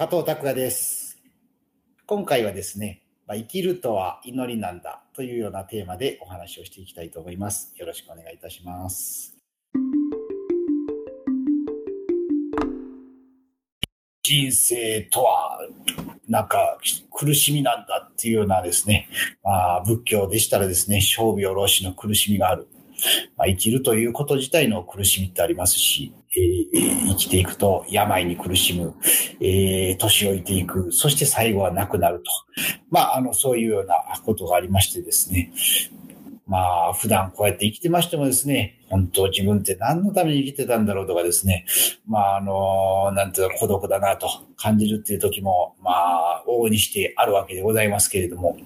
加藤拓也です。今回はですね、まあ、生きるとは祈りなんだというようなテーマでお話をしていきたいと思います。よろしくお願いいたします。人生とは、なんか苦しみなんだっていうようなですね、まあ、仏教でしたらですね、生病老死の苦しみがある。まあ、生きるということ自体の苦しみってありますし、えー生きていくと病に苦しむ、えー年老いていく、そして最後は亡くなると。まあ、あの、そういうようなことがありましてですね。まあ、普段こうやって生きてましてもですね、本当自分って何のために生きてたんだろうとかですね、まあ、あの、なんていうの、孤独だなと感じるっていう時も、まあ、往々にしてあるわけでございますけれども、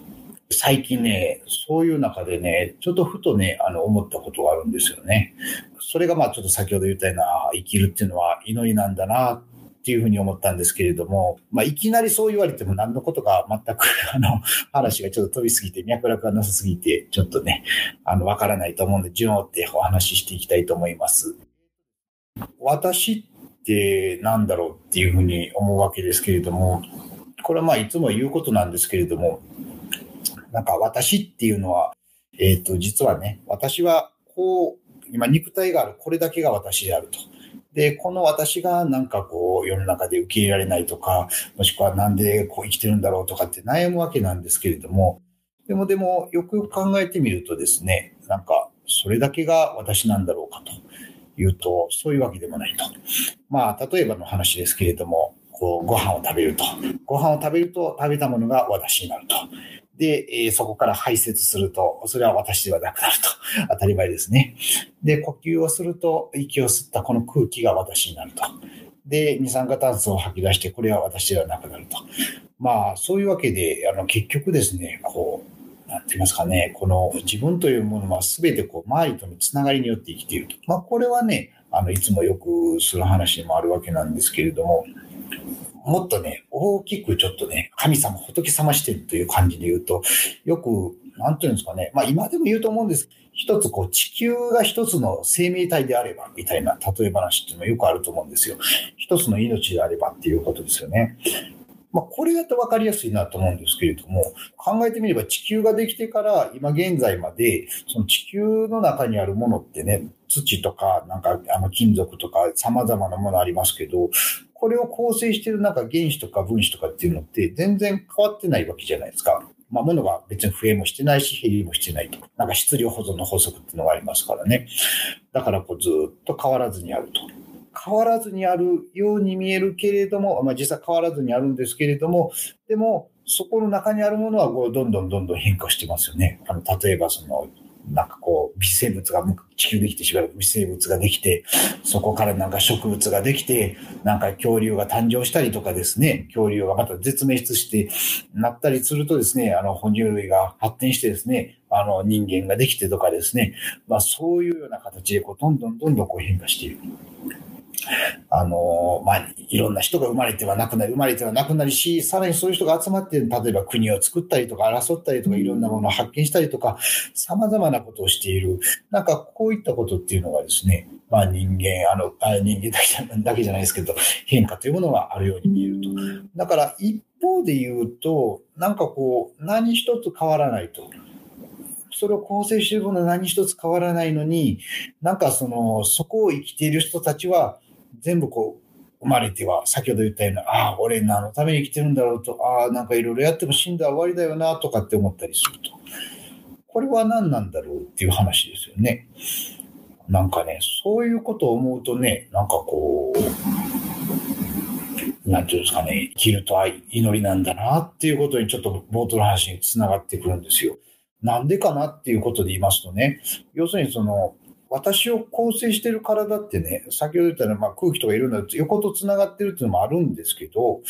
最近ね、そういう中でね、ちょっとふとね、あの、思ったことがあるんですよね。それがまあ、ちょっと先ほど言ったような、生きるっていうのは祈りなんだな、っていうふうに思ったんですけれども、まあ、いきなりそう言われても何のことか全く、あの、話がちょっと飛びすぎて、脈絡がなさすぎて、ちょっとね、あの、わからないと思うんで、順を追ってお話ししていきたいと思います。私って何だろうっていうふうに思うわけですけれども、これはまあ、いつも言うことなんですけれども、なんか私っていうのは、えっ、と、実はね、私はこう、今肉体がある、これだけが私であると。で、この私がなんかこう、世の中で受け入れられないとか、もしくはなんでこう生きてるんだろうとかって悩むわけなんですけれども、でもでも、よくよく考えてみるとですね、なんか、それだけが私なんだろうかというと、そういうわけでもないと。まあ、例えばの話ですけれども、こう、ご飯を食べると。ご飯を食べると、食べたものが私になると。で、えそこから排泄すると、それは私ではなくなると。当たり前ですね。で、呼吸をすると、息を吸ったこの空気が私になると。で、二酸化炭素を吐き出して、これは私ではなくなると。まあ、そういうわけで、あの、結局ですね、こう、なんて言いますかね、この自分というものは全てこう、周りとのつながりによって生きていると。まあ、これはね、あの、いつもよくする話でもあるわけなんですけれども、もっとね、大きくちょっとね、神様、仏様してるという感じで言うと、よく、なんていうんですかね、まあ今でも言うと思うんです。一つこう地球が一つの生命体であれば、みたいな例え話っていうのはよくあると思うんですよ。一つの命であればっていうことですよね。まあこれだと分かりやすいなと思うんですけれども、考えてみれば地球ができてから今現在まで、その地球の中にあるものってね、土とか、なんかあの金属とか様々なものありますけど、これを構成してるなんか原子とか分子とかっていうのって全然変わってないわけじゃないですか。まあ、ものが別に増えもしてないし、減りもしてないと。なんか質量保存の法則っていうのがありますからね。だからこうずっと変わらずにあると。変わらずにあるように見えるけれども、まあ、実際変わらずにあるんですけれども、でも、そこの中にあるものはこうどんどんどんどん変化してますよね。あの例えばその、なんかこう、微生物が、地球できてしばらく微生物ができて、そこからなんか植物ができて、なんか恐竜が誕生したりとかですね、恐竜がまた絶滅してなったりするとですね、あの、哺乳類が発展してですね、あの、人間ができてとかですね、まあそういうような形で、こう、どんどんどんどんこう変化している。あの、まあ、いろんな人が生まれてはなくなり、生まれてはなくなりし、さらにそういう人が集まって、例えば国を作ったりとか、争ったりとか、いろんなものを発見したりとか、様々なことをしている。なんか、こういったことっていうのがですね、まあ人間、あの、あ人間だけじゃないですけど、変化というものがあるように見えると。だから、一方で言うと、なんかこう、何一つ変わらないと。それを構成しているものは何一つ変わらないのに、なんかその、そこを生きている人たちは、全部こう、生まれては、先ほど言ったような、ああ、俺何のために生きてるんだろうと、ああ、なんかいろいろやっても死んだら終わりだよな、とかって思ったりすると。これは何なんだろうっていう話ですよね。なんかね、そういうことを思うとね、なんかこう、なんていうんですかね、生きるとは祈りなんだなっていうことにちょっと冒頭の話につながってくるんですよ。なんでかなっていうことで言いますとね、要するにその、私を構成してる体ってね、先ほど言ったような、まあ、空気とかいろんな横とつながってるっていうのもあるんですけど、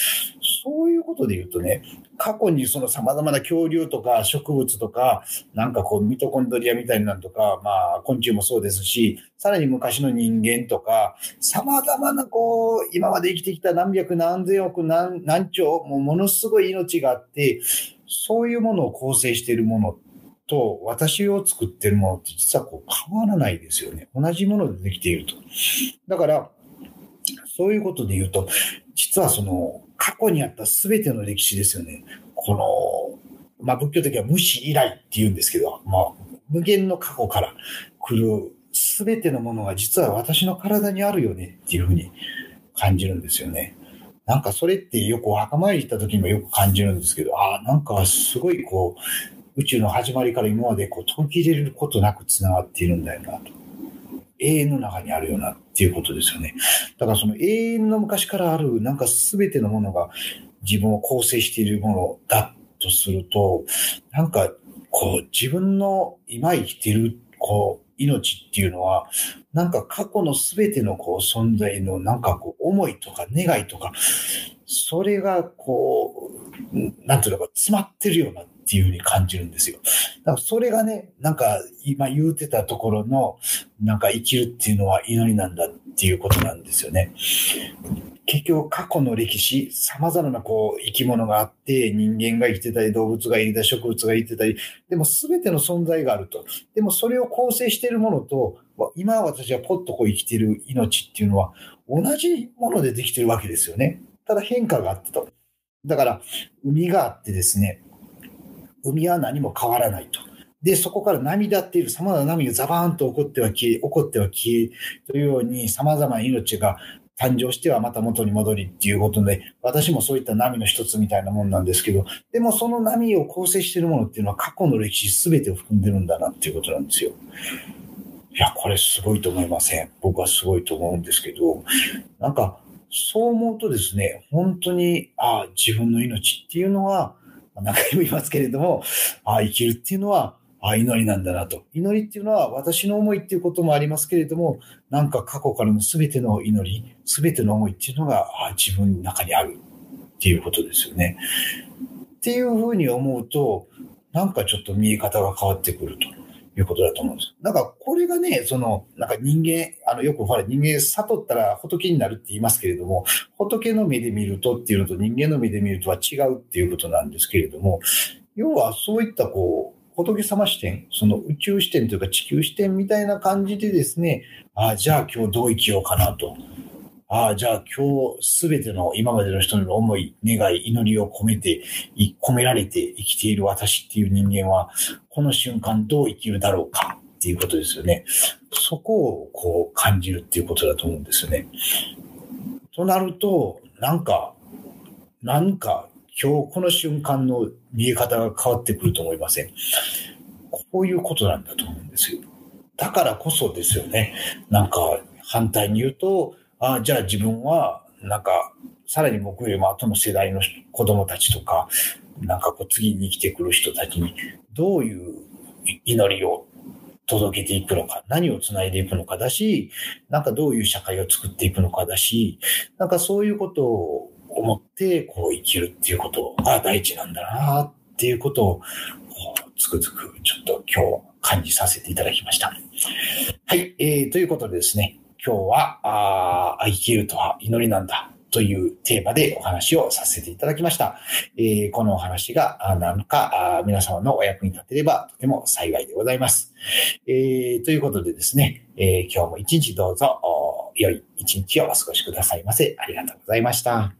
そういうことで言うとね、過去にその様々な恐竜とか植物とか、なんかこうミトコンドリアみたいなのとか、まあ昆虫もそうですし、さらに昔の人間とか、様々なこう、今まで生きてきた何百何千億何何兆、もうものすごい命があって、そういうものを構成しているものっと私を作ってるものって実はこう変わらないですよね。同じものでできていると。だから、そういうことで言うと、実はその過去にあった全ての歴史ですよね。この、まあ仏教的には無視以来って言うんですけど、まあ無限の過去から来る全てのものが実は私の体にあるよねっていうふうに感じるんですよね。なんかそれってよくお墓参り行った時にもよく感じるんですけど、ああ、なんかすごいこう、宇宙の始まりから今までこう途切れることなく繋がっているんだよなと。永遠の中にあるよなっていうことですよね。だからその永遠の昔からあるなんか全てのものが自分を構成しているものだとすると、なんかこう自分の今生きているこう命っていうのは、なんか過去の全てのこう存在のなんかこう思いとか願いとか、それがこう、なんていうのか詰まってるようなっていうふうに感じるんですよ。だからそれがね、なんか今言うてたところの、なんか生きるっていうのは祈りなんだっていうことなんですよね。結局過去の歴史、様々なこう生き物があって、人間が生きてたり、動物がいたり、植物が生きてたり、でも全ての存在があると。でもそれを構成しているものと、今私はポッとこう生きている命っていうのは同じものでできてるわけですよね。ただ変化があってと。だから、海があってですね、海は何も変わらないと。で、そこから波立っている様々な波がザバーンと起こっては消え、起こっては消え、というように様々な命が誕生してはまた元に戻りっていうことで、私もそういった波の一つみたいなもんなんですけど、でもその波を構成しているものっていうのは過去の歴史全てを含んでるんだなっていうことなんですよ。いや、これすごいと思いません。僕はすごいと思うんですけど、なんか、そう思うとですね、本当に、ああ、自分の命っていうのは、何回も言いますけれども、ああ、生きるっていうのは、あ祈りなんだなと。祈りっていうのは私の思いっていうこともありますけれども、なんか過去からの全ての祈り、全ての思いっていうのがあ自分の中にあるっていうことですよね。っていうふうに思うと、なんかちょっと見え方が変わってくるということだと思うんです。なんかこれがね、その、なんか人間、あの、よくほら人間悟ったら仏になるって言いますけれども、仏の目で見るとっていうのと人間の目で見るとは違うっていうことなんですけれども、要はそういったこう、仏様視点、その宇宙視点というか地球視点みたいな感じでですね、ああ、じゃあ今日どう生きようかなと。ああ、じゃあ今日すべての今までの人の思い、願い、祈りを込めて、込められて生きている私っていう人間は、この瞬間どう生きるだろうかっていうことですよね。そこをこう感じるっていうことだと思うんですよね。となると、なんか、なんか今日この瞬間の見え方が変わってくると思いません？こういうことなんだと思うんですよ。だからこそですよね。なんか反対に言うと、あじゃあ自分は、なんか、さらに僕よりも後の世代の子供たちとか、なんかこう次に生きてくる人たちに、どういう祈りを届けていくのか、何をつないでいくのかだし、なんかどういう社会を作っていくのかだし、なんかそういうことを思って、こう生きるっていうことが大事なんだなっていうことを、つくづくちょっと今日感じさせていただきました。はい、えー、ということでですね、今日は、ああ生きるとは祈りなんだ。というテーマでお話をさせていただきました。えー、このお話が何か皆様のお役に立てればとても幸いでございます。えー、ということでですね、えー、今日も一日どうぞ良い一日をお過ごしくださいませ。ありがとうございました。